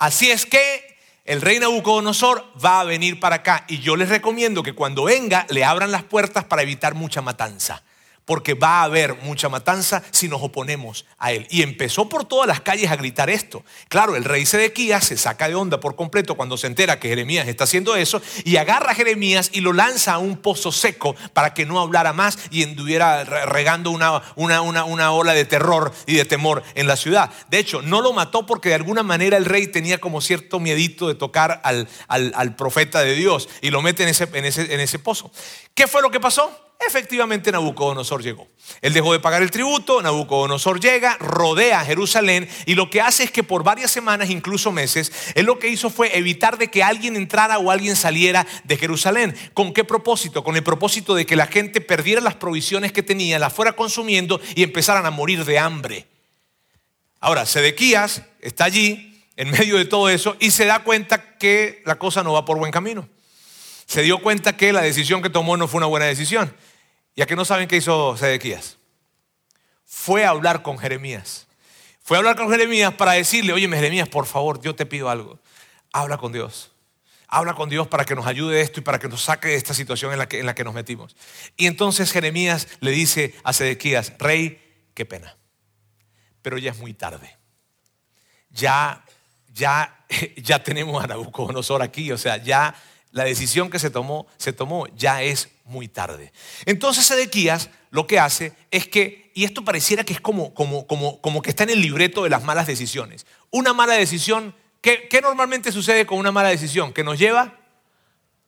Así es que el rey Nabucodonosor va a venir para acá y yo les recomiendo que cuando venga le abran las puertas para evitar mucha matanza porque va a haber mucha matanza si nos oponemos a él. Y empezó por todas las calles a gritar esto. Claro, el rey Sedequías se saca de onda por completo cuando se entera que Jeremías está haciendo eso y agarra a Jeremías y lo lanza a un pozo seco para que no hablara más y anduviera regando una, una, una, ola de terror y de temor en la ciudad. De hecho, no lo mató porque de alguna manera el rey tenía como cierto miedito de tocar al, al, profeta de Dios y lo mete en ese, en ese, en ese pozo. ¿Qué fue lo que pasó? Efectivamente Nabucodonosor llegó. Él dejó de pagar el tributo, Nabucodonosor llega, rodea Jerusalén y lo que hace es que por varias semanas, incluso meses, él lo que hizo fue evitar de que alguien entrara o alguien saliera de Jerusalén. ¿Con qué propósito? Con el propósito de que la gente perdiera las provisiones que tenía, las fuera consumiendo y empezaran a morir de hambre. Ahora, Sedequías está allí en medio de todo eso y se da cuenta que la cosa no va por buen camino. Se dio cuenta que la decisión que tomó no fue una buena decisión. ¿Y a que no saben qué hizo Sedequías? Fue a hablar con Jeremías. Fue a hablar con Jeremías para decirle, oye, Jeremías, por favor, yo te pido algo. Habla con Dios. Habla con Dios para que nos ayude de esto y para que nos saque de esta situación en la que, en la que nos metimos. Y entonces Jeremías le dice a Sedequías, rey, qué pena. Pero ya es muy tarde. Ya, ya, [laughs] ya tenemos a Nabucodonosor aquí. O sea, ya la decisión que se tomó, se tomó, ya es muy tarde. Entonces Sedequías lo que hace es que, y esto pareciera que es como, como, como, como que está en el libreto de las malas decisiones. Una mala decisión, ¿qué, ¿qué normalmente sucede con una mala decisión? Que nos lleva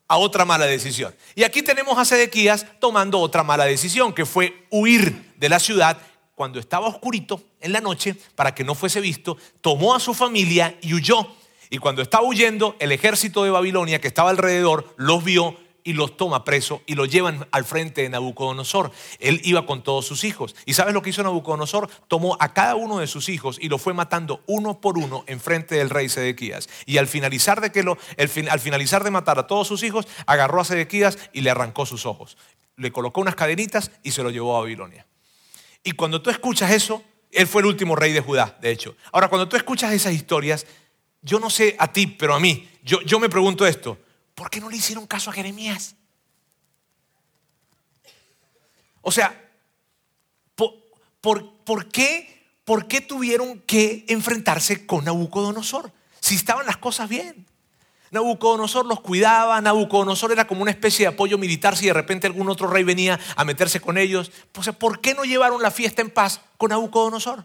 a otra mala decisión. Y aquí tenemos a Sedequías tomando otra mala decisión, que fue huir de la ciudad cuando estaba oscurito en la noche para que no fuese visto, tomó a su familia y huyó. Y cuando estaba huyendo, el ejército de Babilonia que estaba alrededor los vio y los toma preso y lo llevan al frente de Nabucodonosor. Él iba con todos sus hijos. ¿Y sabes lo que hizo Nabucodonosor? Tomó a cada uno de sus hijos y lo fue matando uno por uno en frente del rey Sedequías. Y al finalizar de, que lo, al finalizar de matar a todos sus hijos, agarró a Sedequías y le arrancó sus ojos. Le colocó unas cadenitas y se lo llevó a Babilonia. Y cuando tú escuchas eso, él fue el último rey de Judá, de hecho. Ahora, cuando tú escuchas esas historias, yo no sé a ti, pero a mí, yo, yo me pregunto esto. ¿por qué no le hicieron caso a Jeremías? O sea, ¿por, qué, ¿por qué tuvieron que enfrentarse con Nabucodonosor? Si estaban las cosas bien. Nabucodonosor los cuidaba, Nabucodonosor era como una especie de apoyo militar si de repente algún otro rey venía a meterse con ellos. Pues, ¿Por qué no llevaron la fiesta en paz con Nabucodonosor?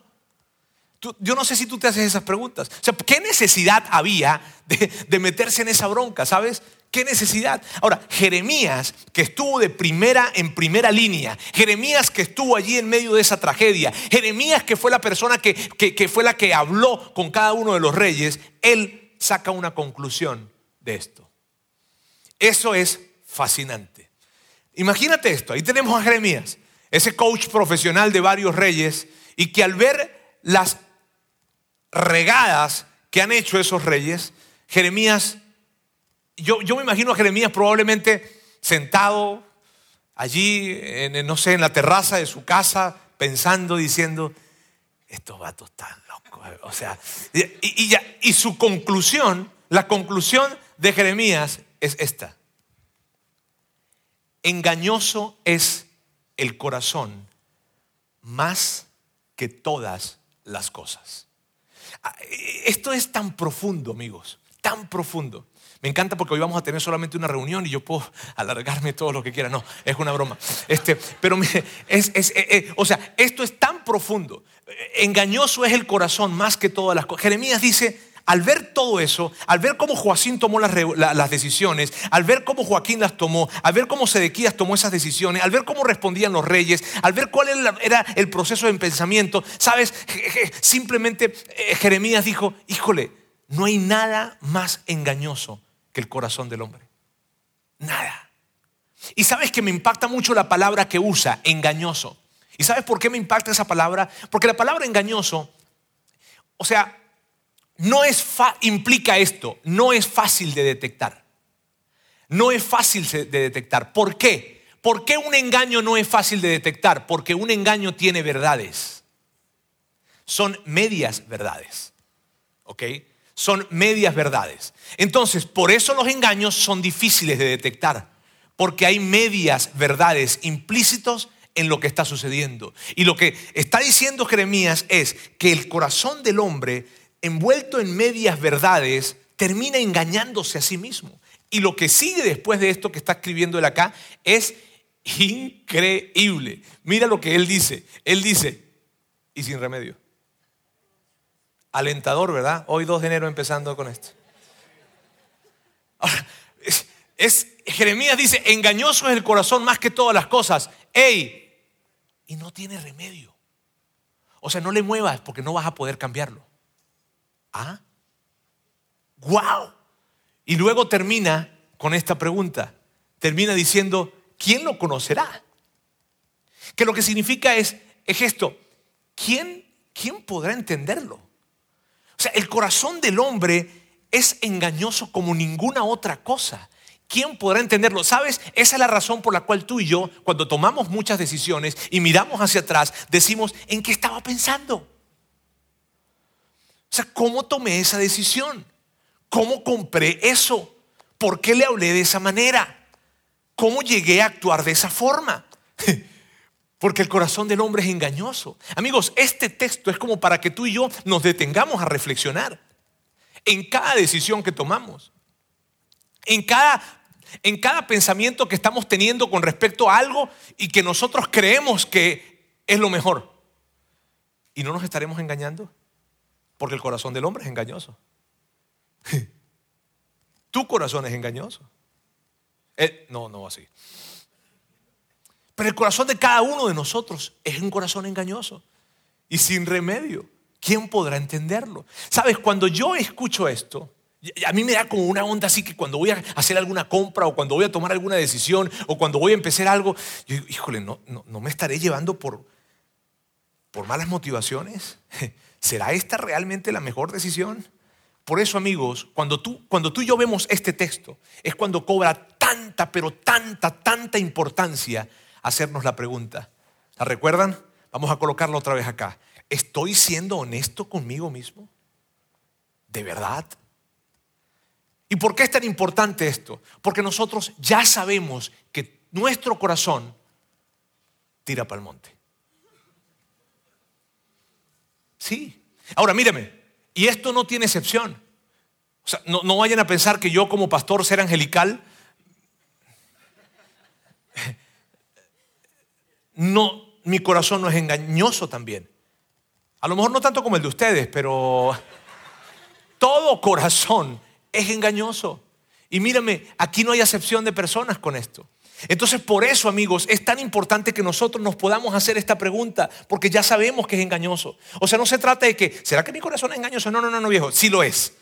Yo no sé si tú te haces esas preguntas. O sea, ¿qué necesidad había de, meterse en esa bronca, sabes? ¿Qué necesidad? Ahora, Jeremías, que estuvo de primera en primera línea, Jeremías que estuvo allí en medio de esa tragedia, Jeremías que fue la persona que, que fue la que habló con cada uno de los reyes, él saca una conclusión de esto. Eso es fascinante. Imagínate esto, ahí tenemos a Jeremías, ese coach profesional de varios reyes, y que al ver las regadas que han hecho esos reyes, Jeremías yo, me imagino a Jeremías probablemente sentado allí, en, no sé, en la terraza de su casa, pensando, diciendo, estos vatos están locos. O sea, y, y su conclusión, la conclusión de Jeremías es esta. Engañoso es el corazón más que todas las cosas. Ah, esto es tan profundo, amigos, tan profundo. Me encanta porque hoy vamos a tener solamente una reunión y yo puedo [laughs] alargarme todo lo que quiera. No, es una broma. Este, pero es, es, eh, eh, o sea, esto es tan profundo. Engañoso es el corazón más que todas las cosas. Jeremías dice, al ver todo eso, al ver cómo Joacín tomó las, las, decisiones, al ver cómo Joaquín las tomó, al ver cómo Sedequías tomó esas decisiones, al ver cómo respondían los reyes, al ver cuál era el proceso de pensamiento, sabes, simplemente eh, Jeremías dijo, híjole, no hay nada más engañoso que el corazón del hombre. Nada. Y sabes que me impacta mucho la palabra que usa, engañoso. ¿Y sabes por qué me impacta esa palabra? Porque la palabra engañoso, o sea, no es implica esto, no es fácil de detectar. No es fácil de detectar. ¿Por qué? ¿Por qué un engaño no es fácil de detectar? Porque un engaño tiene verdades. Son medias verdades. ¿Ok? son medias verdades. Entonces, por eso los engaños son difíciles de detectar, porque hay medias verdades implícitos en lo que está sucediendo. Y lo que está diciendo Jeremías es que el corazón del hombre, envuelto en medias verdades, termina engañándose a sí mismo. Y lo que sigue después de esto que está escribiendo él acá es increíble. Mira lo que él dice. Él dice, y sin remedio. Alentador, ¿verdad? Hoy 2 de enero empezando con esto. es, Jeremías dice, engañoso es el corazón más que todas las cosas. ¡Ey! Y no tiene remedio. O sea, no le muevas porque no vas a poder cambiarlo. ¿Ah? ¡Wow! Y luego termina con esta pregunta. Termina diciendo, ¿quién lo conocerá? Que lo que significa es, es esto, ¿quién, ¿quién podrá entenderlo? O sea, el corazón del hombre es engañoso como ninguna otra cosa. ¿Quién podrá entenderlo? ¿Sabes? Esa es la razón por la cual tú y yo, cuando tomamos muchas decisiones y miramos hacia atrás, decimos, ¿en qué estaba pensando? Sea, ¿cómo tomé esa decisión? ¿Cómo compré eso? ¿Por qué le hablé de esa manera? ¿Cómo llegué a actuar de esa forma? [laughs] Porque el corazón del hombre es engañoso. Amigos, este texto es como para que tú y yo nos detengamos a reflexionar en cada decisión que tomamos, en cada, en cada pensamiento que estamos teniendo con respecto a algo y que nosotros creemos que es lo mejor. ¿Y no nos estaremos engañando? Porque el corazón del hombre es engañoso. [laughs] Tu corazón es engañoso. Eh, no, no así. Pero el corazón de cada uno de nosotros es un corazón engañoso y sin remedio. ¿Quién podrá entenderlo? Sabes, cuando yo escucho esto, a mí me da como una onda así que cuando voy a hacer alguna compra o cuando voy a tomar alguna decisión o cuando voy a empezar algo, yo digo, híjole, no, no, me estaré llevando por, por malas motivaciones. [laughs] ¿Será esta realmente la mejor decisión? Por eso, amigos, cuando tú, cuando tú y yo vemos este texto, es cuando cobra tanta, pero tanta, tanta importancia hacernos la pregunta. ¿La recuerdan? Vamos a colocarla otra vez acá. ¿Estoy siendo honesto conmigo mismo? ¿De verdad? ¿Y por qué es tan importante esto? Porque nosotros ya sabemos que nuestro corazón tira para el monte. Sí. Ahora míreme, y esto no tiene excepción. O sea, no, no vayan a pensar que yo como pastor ser angelical [laughs] no, mi corazón no es engañoso también. A lo mejor no tanto como el de ustedes, pero [laughs] todo corazón es engañoso. Y mírame, aquí no hay acepción de personas con esto. Entonces, por eso, amigos, es tan importante que nosotros nos podamos hacer esta pregunta, porque ya sabemos que es engañoso. O sea, no se trata de que, ¿será que mi corazón es engañoso? No, no, no, viejo, sí lo es.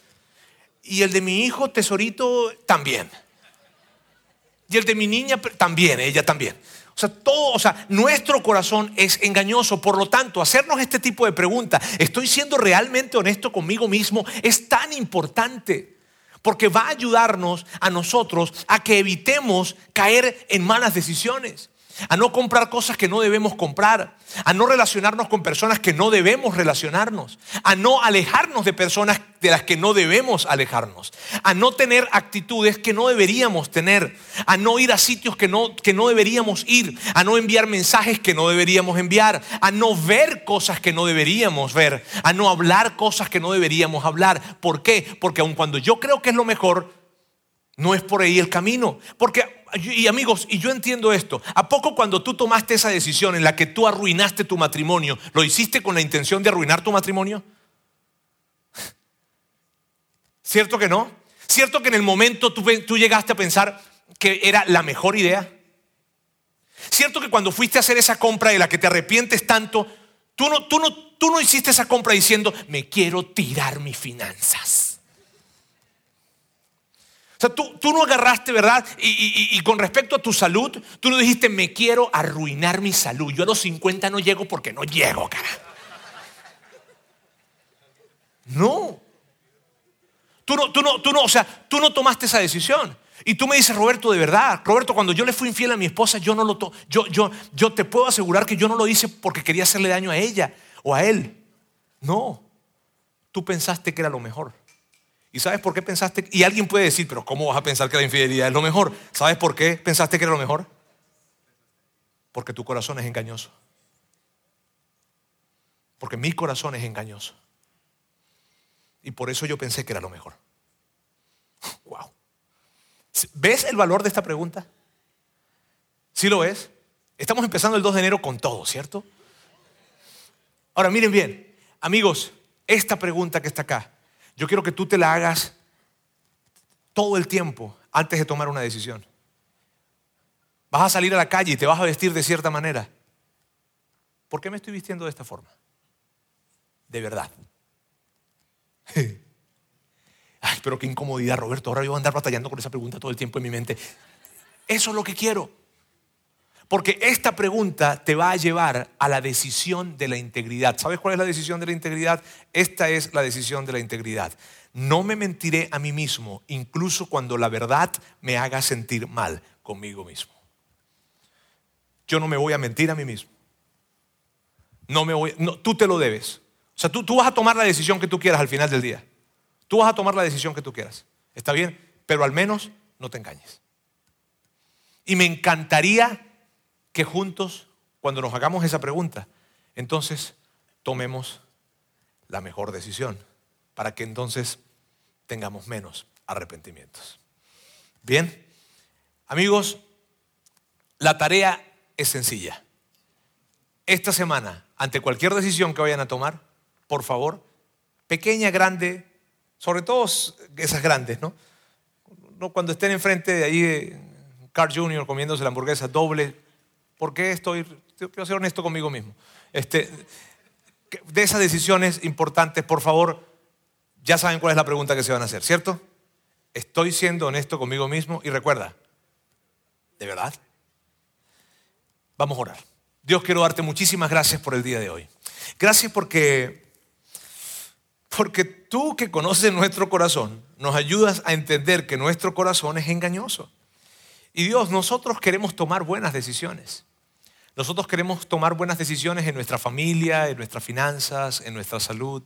Y el de mi hijo, tesorito, también. Y el de mi niña, también, ella también. O sea, todo, o sea, nuestro corazón es engañoso. Por lo tanto, hacernos este tipo de preguntas, ¿estoy siendo realmente honesto conmigo mismo? Es tan importante. Porque va a ayudarnos a nosotros a que evitemos caer en malas decisiones a no comprar cosas que no debemos comprar, a no relacionarnos con personas que no debemos relacionarnos, a no alejarnos de personas de las que no debemos alejarnos, a no tener actitudes que no deberíamos tener, a no ir a sitios que no, que no deberíamos ir, a no enviar mensajes que no deberíamos enviar, a no ver cosas que no deberíamos ver, a no hablar cosas que no deberíamos hablar. ¿Por qué? Porque aun cuando yo creo que es lo mejor, no es por ahí el camino. Porque y amigos, y yo entiendo esto, ¿a poco cuando tú tomaste esa decisión en la que tú arruinaste tu matrimonio, lo hiciste con la intención de arruinar tu matrimonio? [laughs] ¿Cierto que no? ¿Cierto que en el momento tú, llegaste a pensar que era la mejor idea? ¿Cierto que cuando fuiste a hacer esa compra de la que te arrepientes tanto, tú no, tú no hiciste esa compra diciendo, me quiero tirar mis finanzas? Sea, tú, no agarraste, ¿verdad? Y, con respecto a tu salud, tú no dijiste, me quiero arruinar mi salud. Yo a los 50 no llego porque no llego, cara. No. Tú no, tú no, tú no, o sea, tú no tomaste esa decisión. Y tú me dices, Roberto, de verdad, Roberto, cuando yo le fui infiel a mi esposa, yo no lo to yo, yo, yo te puedo asegurar que yo no lo hice porque quería hacerle daño a ella o a él. No, tú pensaste que era lo mejor. ¿Y sabes por qué pensaste? Y alguien puede decir, pero ¿cómo vas a pensar que la infidelidad es lo mejor? ¿Sabes por qué pensaste que era lo mejor? Porque tu corazón es engañoso. Porque mi corazón es engañoso. Y por eso yo pensé que era lo mejor. [laughs] Wow. ¿Ves el valor de esta pregunta? ¿Sí lo ves? Estamos empezando el 2 de enero con todo, ¿cierto? Ahora miren bien, amigos, esta pregunta que está acá yo quiero que tú te la hagas todo el tiempo antes de tomar una decisión. Vas a salir a la calle y te vas a vestir de cierta manera. ¿Por qué me estoy vistiendo de esta forma? De verdad. [laughs] Ay, pero qué incomodidad, Roberto. Ahora yo voy a andar batallando con esa pregunta todo el tiempo en mi mente. Eso es lo que quiero. Porque esta pregunta te va a llevar a la decisión de la integridad. ¿Sabes cuál es la decisión de la integridad? Esta es la decisión de la integridad. No me mentiré a mí mismo, incluso cuando la verdad me haga sentir mal conmigo mismo. Yo no me voy a mentir a mí mismo. No me voy, no, tú te lo debes. O sea, tú, tú vas a tomar la decisión que tú quieras al final del día. Tú vas a tomar la decisión que tú quieras. ¿Está bien? Pero al menos no te engañes. Y me encantaría que juntos, cuando nos hagamos esa pregunta, entonces tomemos la mejor decisión para que entonces tengamos menos arrepentimientos. Bien, amigos, la tarea es sencilla. Esta semana, ante cualquier decisión que vayan a tomar, por favor, pequeña, grande, sobre todo esas grandes, ¿no? Cuando estén enfrente de ahí Carl Jr. comiéndose la hamburguesa doble, ¿por qué estoy, quiero ser honesto conmigo mismo? Este, de esas decisiones importantes, por favor, ya saben cuál es la pregunta que se van a hacer, ¿cierto? Estoy siendo honesto conmigo mismo y recuerda, ¿de verdad? Vamos a orar. Dios, quiero darte muchísimas gracias por el día de hoy. Gracias porque, porque tú que conoces nuestro corazón, nos ayudas a entender que nuestro corazón es engañoso. Y Dios, nosotros queremos tomar buenas decisiones. Nosotros queremos tomar buenas decisiones en nuestra familia, en nuestras finanzas, en nuestra salud,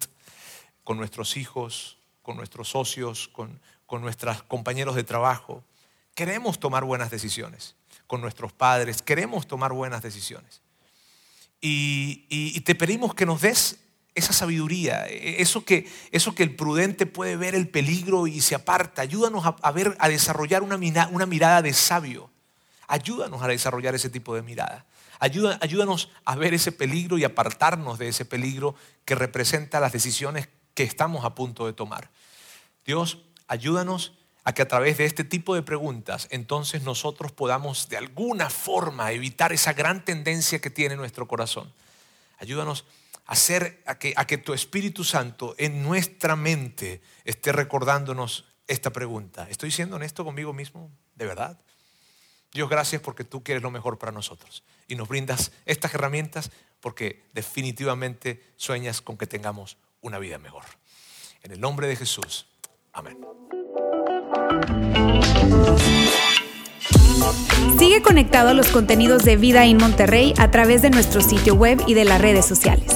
con nuestros hijos, con nuestros socios, con, con nuestros compañeros de trabajo. Queremos tomar buenas decisiones con nuestros padres, queremos tomar buenas decisiones. Y, te pedimos que nos des esa sabiduría, eso que, eso que el prudente puede ver el peligro y se aparta. Ayúdanos a, ver, a desarrollar una, una mirada de sabio. Ayúdanos a desarrollar ese tipo de mirada. ayúdanos a ver ese peligro y apartarnos de ese peligro que representa las decisiones que estamos a punto de tomar. Dios, ayúdanos a que a través de este tipo de preguntas entonces nosotros podamos de alguna forma evitar esa gran tendencia que tiene nuestro corazón. Ayúdanos a hacer a que, a que tu Espíritu Santo en nuestra mente esté recordándonos esta pregunta. ¿Estoy siendo honesto conmigo mismo? ¿De verdad? Dios, gracias porque tú quieres lo mejor para nosotros y nos brindas estas herramientas porque definitivamente sueñas con que tengamos una vida mejor. En el nombre de Jesús. Amén. Sigue conectado a los contenidos de Vida en Monterrey a través de nuestro sitio web y de las redes sociales.